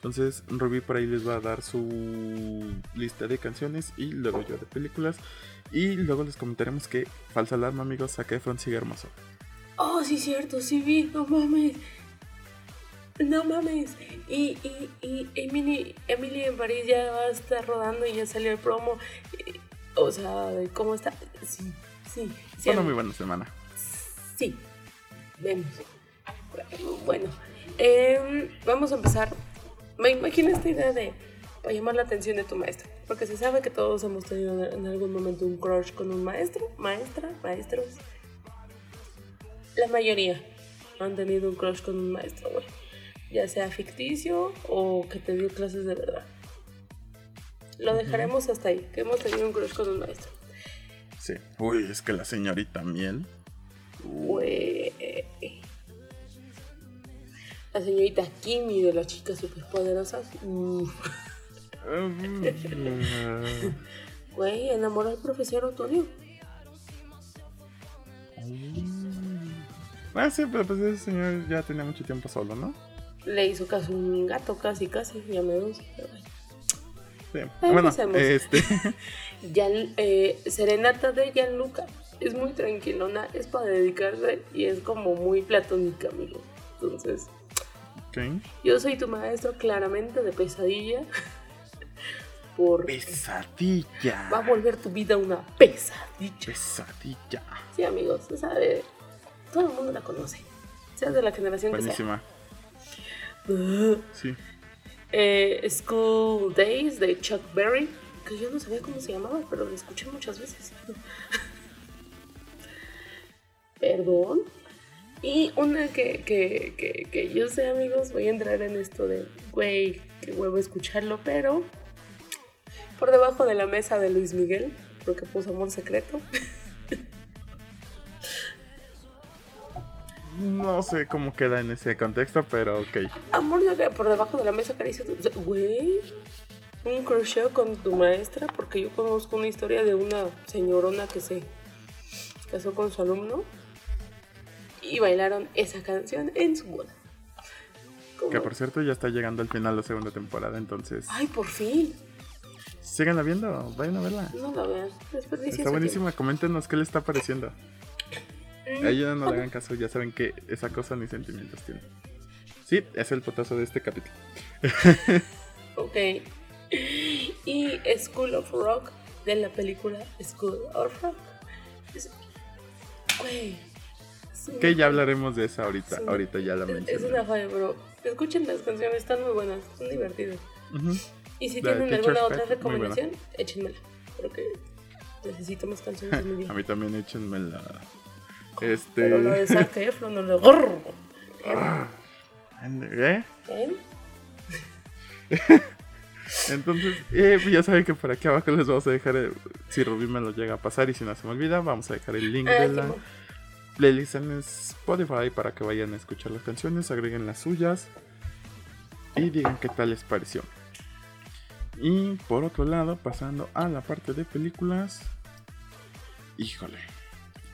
Entonces, Ruby por ahí les va a dar su lista de canciones y luego yo de películas. Y luego les comentaremos que Falsa Alarma, amigos, Zac Efron sigue hermoso. Oh, sí, cierto, sí vi, no mames. No mames. Y, y, y Emily, Emily en París ya va a estar rodando y ya salió el promo. O sea, ¿cómo está? Sí, sí. sí Fue una muy buena semana. Sí, vemos. Bueno, em, vamos a empezar. Me imagino esta idea de para llamar la atención de tu maestro, porque se sabe que todos hemos tenido en algún momento un crush con un maestro, maestra, maestros. La mayoría han tenido un crush con un maestro, güey. Ya sea ficticio o que te dio clases de verdad. Lo dejaremos hasta ahí, que hemos tenido un crush con un maestro. Sí. Uy, es que la señorita Miel. Güey. La señorita Kimi de las chicas superpoderosas. Güey, enamoró al profesor Otonio. Ah, sí, pero pues ese señor ya tenía mucho tiempo solo, ¿no? Le hizo caso a un gato, casi, casi. Ya me dos. Sí. Bueno, este. eh, Serenata de Gianluca es muy tranquilona, es para dedicarse y es como muy platónica, amigo. Entonces, okay. yo soy tu maestro claramente de pesadilla. Por pesadilla. Va a volver tu vida una pesadilla. Pesadilla. Sí, amigos, sabe. Todo el mundo la conoce. Sea de la generación Buenísima. que sea. sí. Eh, School Days de Chuck Berry, que yo no sabía cómo se llamaba, pero lo escuché muchas veces. Perdón. Y una que, que, que, que, yo sé, amigos, voy a entrar en esto de, güey, que huevo escucharlo, pero por debajo de la mesa de Luis Miguel, porque puso amor secreto. No sé cómo queda en ese contexto, pero ok. Amor por debajo de la mesa caricia. Güey, un crochet con tu maestra, porque yo conozco una historia de una señorona que se casó con su alumno y bailaron esa canción en su boda. Que por cierto ya está llegando al final la segunda temporada, entonces. ¡Ay, por fin! Síganla viendo, vayan a verla. No la vean, Está buenísima, coméntenos qué le está pareciendo. A ella no le hagan caso, ya saben que esa cosa ni sentimientos tiene. Sí, es el potazo de este capítulo. ok. Y School of Rock de la película School of Rock. Güey. Que ya hablaremos de esa ahorita. ahorita ya la mencioné. Es una falla, bro. Escuchen las canciones, están muy buenas, son divertidas. Y si tienen alguna otra recomendación, échenmela. Porque necesito más canciones de mi vida. A mí también échenmela. Este... Pero lo de Zac Efron no lo... ¿Eh? ¿Eh? Entonces, eh, ya saben que por aquí abajo les vamos a dejar, el, si Rubí me lo llega a pasar y si no se me olvida, vamos a dejar el link de la playlist en Spotify para que vayan a escuchar las canciones, agreguen las suyas y digan qué tal les pareció. Y por otro lado, pasando a la parte de películas, híjole,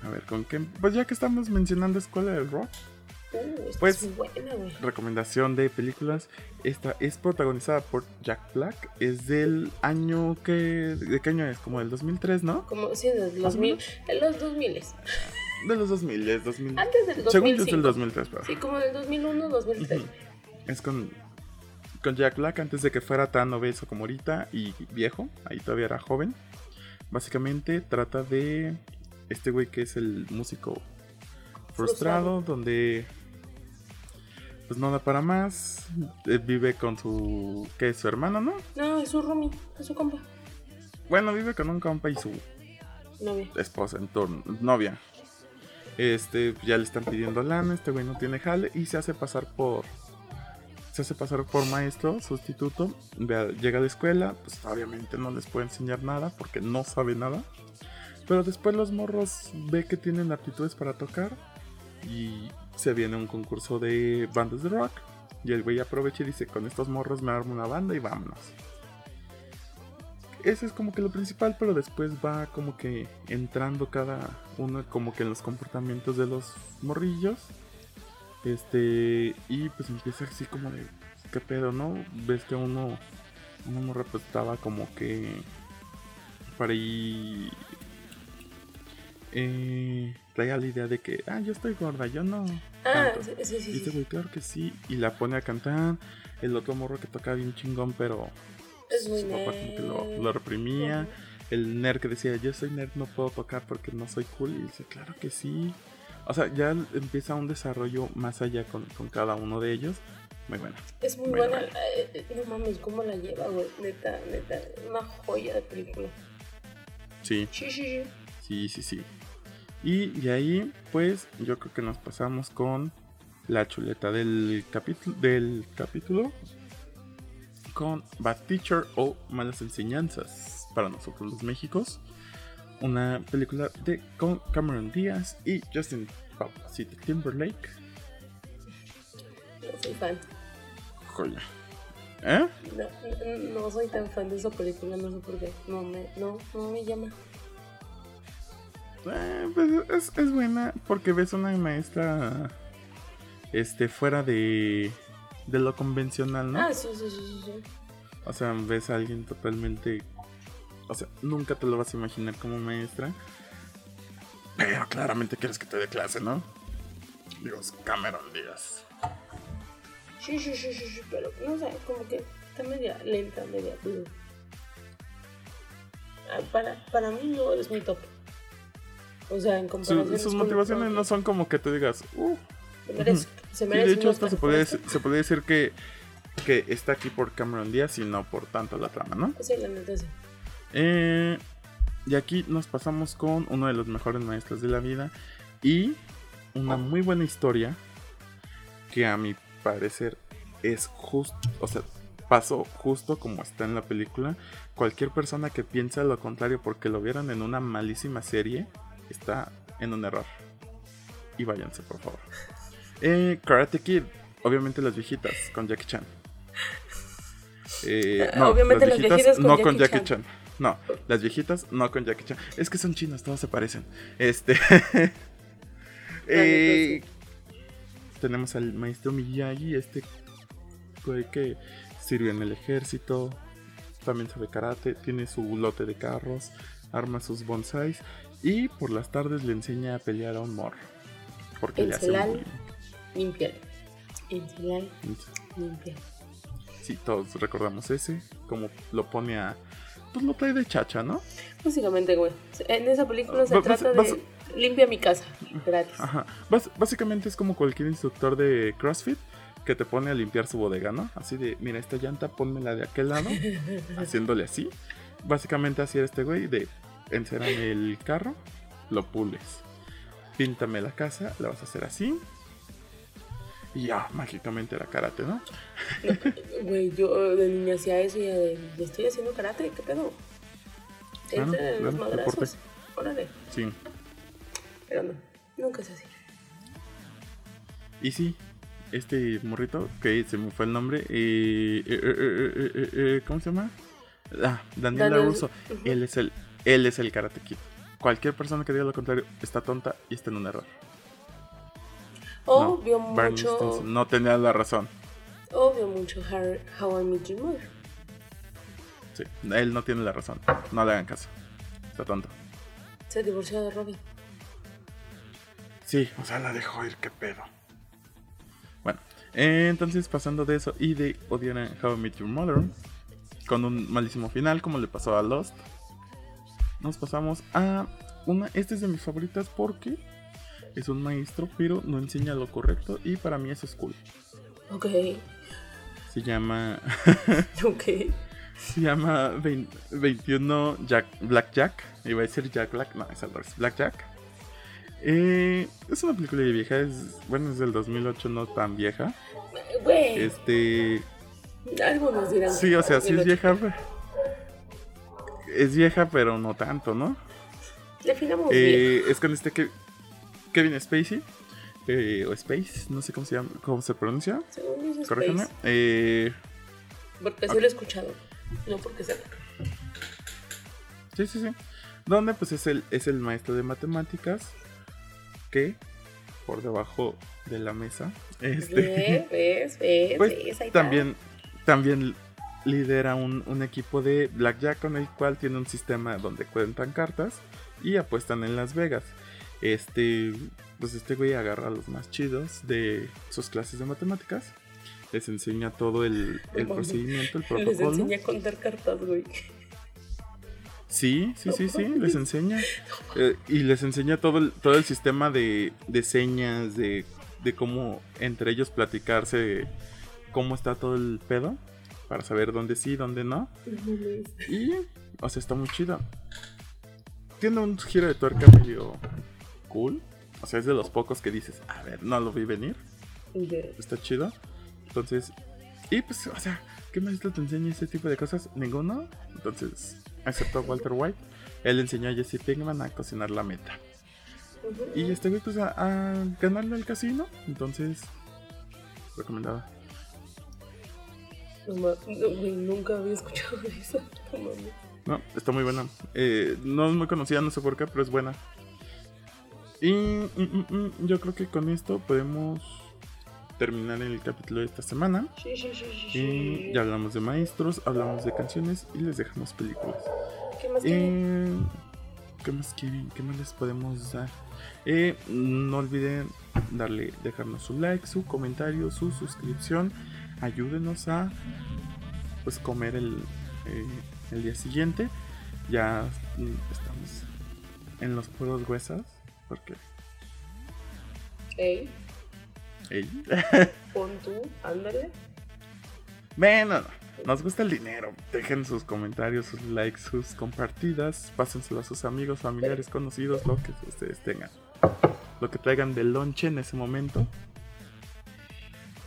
a ver, ¿con qué? Pues ya que estamos mencionando Escuela del Rock. Uh, pues, buena, recomendación de películas. Esta es protagonizada por Jack Black. Es del año que. ¿De qué año es? Como del 2003, ¿no? Como, sí, de los 2000. De los 2000. De los 2000, es 2000. Antes del 2000. Según yo es del 2003, pero. Sí, como del 2001, 2003. Es con, con Jack Black antes de que fuera tan obeso como ahorita y viejo. Ahí todavía era joven. Básicamente trata de este güey que es el músico frustrado, donde pues no da para más. Eh, vive con su. ¿Qué es su hermano, no? No, es su roomie, es su compa. Bueno, vive con un compa y su novia. Esposa, en torno, novia. Este, ya le están pidiendo lana, este güey no tiene jale y se hace pasar por. Se hace pasar por maestro, sustituto. Llega a la escuela, pues obviamente no les puede enseñar nada porque no sabe nada. Pero después los morros ve que tienen aptitudes para tocar y se viene un concurso de bandas de rock. Y el güey aprovecha y dice, con estos morros me armo una banda y vámonos. Ese es como que lo principal, pero después va como que entrando cada uno como que en los comportamientos de los morrillos. Este, y pues empieza así como de, ¿qué pedo, no? Ves que uno, uno morro pues estaba como que para ir eh, traía la idea de que, ah, yo estoy gorda, yo no. Ah, sí, sí, sí. Y este güey, claro que sí. Y la pone a cantar. El otro morro que toca bien chingón, pero. Es muy su papá como que lo, lo reprimía. El nerd que decía, yo soy nerd, no puedo tocar porque no soy cool. Y dice, claro que sí. O sea, ya empieza un desarrollo más allá con, con cada uno de ellos. Muy buena. Es muy, buena. Eh, eh, no mames, cómo la lleva, güey. Neta, neta. Una joya de película. Sí. Sí, sí, sí. Sí, sí, sí. Y de ahí, pues, yo creo que nos pasamos con la chuleta del capítulo, del capítulo con Bad Teacher o Malas Enseñanzas para nosotros los Méxicos. Una película de con Cameron Díaz y Justin Papacito Timberlake. No soy fan. Joya. ¿Eh? No, no, soy tan fan de esa película, no sé por qué. No me, no, no me llama. Eh, pues es, buena porque ves una maestra este fuera de, de lo convencional, ¿no? Ah, sí, sí, sí, sí. O sea, ves a alguien totalmente. O sea, nunca te lo vas a imaginar como maestra. Pero claramente quieres que te dé clase, ¿no? Dios, Cameron Díaz. Sí, sí, sí, sí, sí, pero no sé, como que está media lenta, media. Para, para mí no es muy top. O sea, en Su- comparación. sus motivaciones no son como que te digas, uh. Se merece, se de hecho, hasta se podría, se podría decir que, que está aquí por Cameron Díaz y no por tanto la trama, ¿no? Sí, la neta sí. Eh, y aquí nos pasamos con uno de los mejores maestros de la vida y una muy buena historia que a mi parecer es justo, o sea, pasó justo como está en la película. Cualquier persona que piensa lo contrario porque lo vieron en una malísima serie está en un error. Y váyanse, por favor. Eh, Karate Kid, obviamente las viejitas con Jackie Chan. Eh, no, Obviamente las viejitas con no Jackie con Jackie Chan. Chan. No, las viejitas no con Jackie Chan. Es que son chinos, todos se parecen. Este. eh, tenemos al maestro Miyagi, este que sirve en el ejército. También sabe karate, tiene su lote de carros, arma sus bonsais. Y por las tardes le enseña a pelear a un morro. Porque El le hace celal. bullying. Limpiar. Limpiar. Sí, todos recordamos ese. Como lo pone a. Pues lo trae de chacha, ¿no? Básicamente, güey. En esa película se Vas- vas- trata de limpia mi casa, gratis. Ajá. Básicamente es como cualquier instructor de CrossFit que te pone a limpiar su bodega, ¿no? Así de, mira, esta llanta, pónmela de aquel lado, haciéndole así. Básicamente así era este güey de, encérame el carro, lo pules. Píntame la casa, la vas a hacer así. Y ya, mágicamente era karate, ¿no? Güey, yo de niña hacía eso y ya de, "Le estoy haciendo karate, ¿qué pedo? Claro, los claro, deporte. madrazos. Órale. Sí. Pero no, nunca es así. Y sí, este morrito, que se me fue el nombre, eh, eh, eh, eh, eh, eh, eh, ¿cómo se llama? Ah, Daniel Daniel. Él es el, él es el Karate Kid. Cualquier persona que diga lo contrario está tonta y está en un error. O No, vio Barney mucho, Stinson no tenía la razón. o vio mucho How, I Met Your Mother. Sí, él no tiene la razón. No le hagan caso. Está tonto. Se divorció de Robin. Sí, o sea, la dejó ir, qué pedo. Bueno, eh, entonces pasando de eso y de odiar a How I Met Your Mother, con un malísimo final, como le pasó a Lost, nos pasamos a una. Esta es de mis favoritas porque es un maestro, pero no enseña lo correcto y para mí eso es cool. Ok, Se llama. ok. Se llama 20 21 Jack, Black Jack. Iba a decir Jack Black. No, es al revés. Black Jack. Eh, es una película de vieja. Es, bueno, es del 2008, no tan vieja. Güey, Este. algunos dirán. Sí, o sea, sí es 2008. vieja. Es vieja, pero no tanto, ¿no? Definamos. Eh, es con este que, Kevin Spacey. eh, o Space, no sé cómo se llama, cómo se pronuncia. Según. Space. Eh, Porque sí lo he escuchado. No porque sea. Sí, sí, sí. Donde pues es el, es el maestro de matemáticas que por debajo de la mesa este, ¿Ves? ¿Ves? ¿Ves? pues, ¿Ves? Ahí está. también, también lidera un, un equipo de Blackjack con el cual tiene un sistema donde cuentan cartas y apuestan en Las Vegas. Este, pues este güey agarra a los más chidos de sus clases de matemáticas. Les enseña todo el, el procedimiento, el Les protocolo. enseña a contar cartas, güey. Sí, sí, sí, sí, les enseña. Eh, y les enseña todo el, todo el sistema de, de señas, de, de cómo entre ellos platicarse, cómo está todo el pedo, para saber dónde sí, dónde no. Y, o sea, está muy chido. Tiene un giro de tuerca medio cool. O sea, es de los pocos que dices, a ver, no lo vi venir. Está chido. Entonces, y pues, o sea, ¿qué maestro te enseña ese tipo de cosas? Ninguno. Entonces, excepto Walter White, él enseñó a Jesse Pinkman a cocinar la meta. Y este güey, pues, a, a ganarle al casino. Entonces, recomendada. No nunca había escuchado eso. No, está muy buena. Eh, no es muy conocida, no sé por qué, pero es buena. Y mm, mm, mm, yo creo que con esto podemos terminar el capítulo de esta semana. Sí, sí, sí, sí, Y ya hablamos de maestros, hablamos de canciones y les dejamos películas. ¿Qué más quieren? Eh, ¿Qué más quieren? ¿Qué más les podemos dar? Eh, no olviden darle, dejarnos su like, su comentario, su suscripción. Ayúdenos a pues comer el, eh, el día siguiente. Ya estamos en los puros huesos. Porque Ey, ey, pon tú, ándale. bueno, nos gusta el dinero. Dejen sus comentarios, sus likes, sus compartidas. Pásenselo a sus amigos, familiares, conocidos, lo que ustedes tengan. Lo que traigan de lonche en ese momento.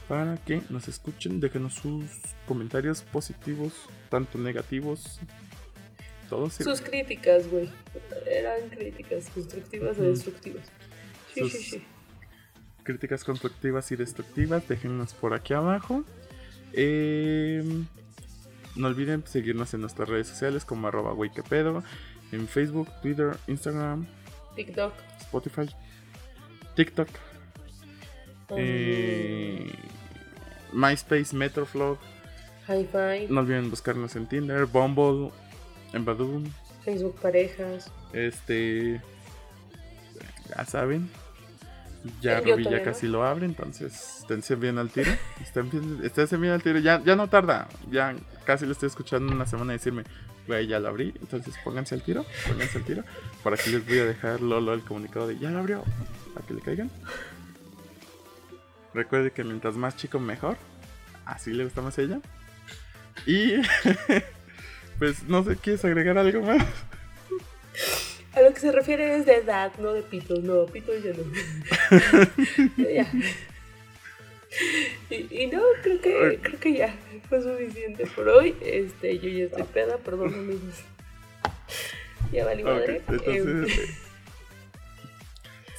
Para que nos escuchen, déjenos sus comentarios positivos, tanto negativos. Sus críticas, güey. Eran críticas constructivas o destructivas. Sí, Sus- sí, sí. críticas constructivas y destructivas, déjenlas por aquí abajo. Eh, no olviden seguirnos en nuestras redes sociales como arroba weyquepedo, en Facebook, Twitter, Instagram, TikTok. Spotify, TikTok, um, eh, MySpace, Metroflog. Hi-Fi. No olviden buscarnos en Tinder, Bumble, en Badoo, Facebook Parejas. este, ya saben. Ya Ruby ya no. casi lo abre, entonces esténse bien al tiro. Estén bien, esténse bien al tiro. Ya, ya no tarda. Ya casi lo estoy escuchando una semana decirme, güey, ya lo abrí. Entonces pónganse al tiro, pónganse al tiro. Por aquí les voy a dejar Lolo el comunicado de ya lo abrió. Para que le caigan. Recuerde que mientras más chico, mejor. Así le gusta más a ella. Y pues no sé, ¿quieres agregar algo más? A lo que se refiere es de edad, no de pitos. No, pitos ya no. ya. Y, y no, creo que, creo que ya fue suficiente por hoy. Este, yo ya estoy peda, perdón amigos. Ya vale madre. entonces, eh,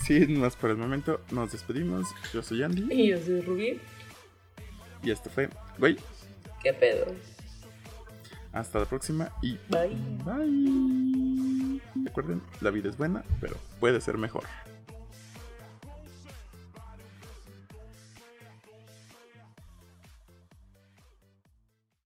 sin más por el momento, nos despedimos. Yo soy Andy y yo soy Rubí. y esto fue, güey, ¿Qué pedo? Hasta la próxima y Bye. bye. Recuerden, la vida es buena, pero puede ser mejor.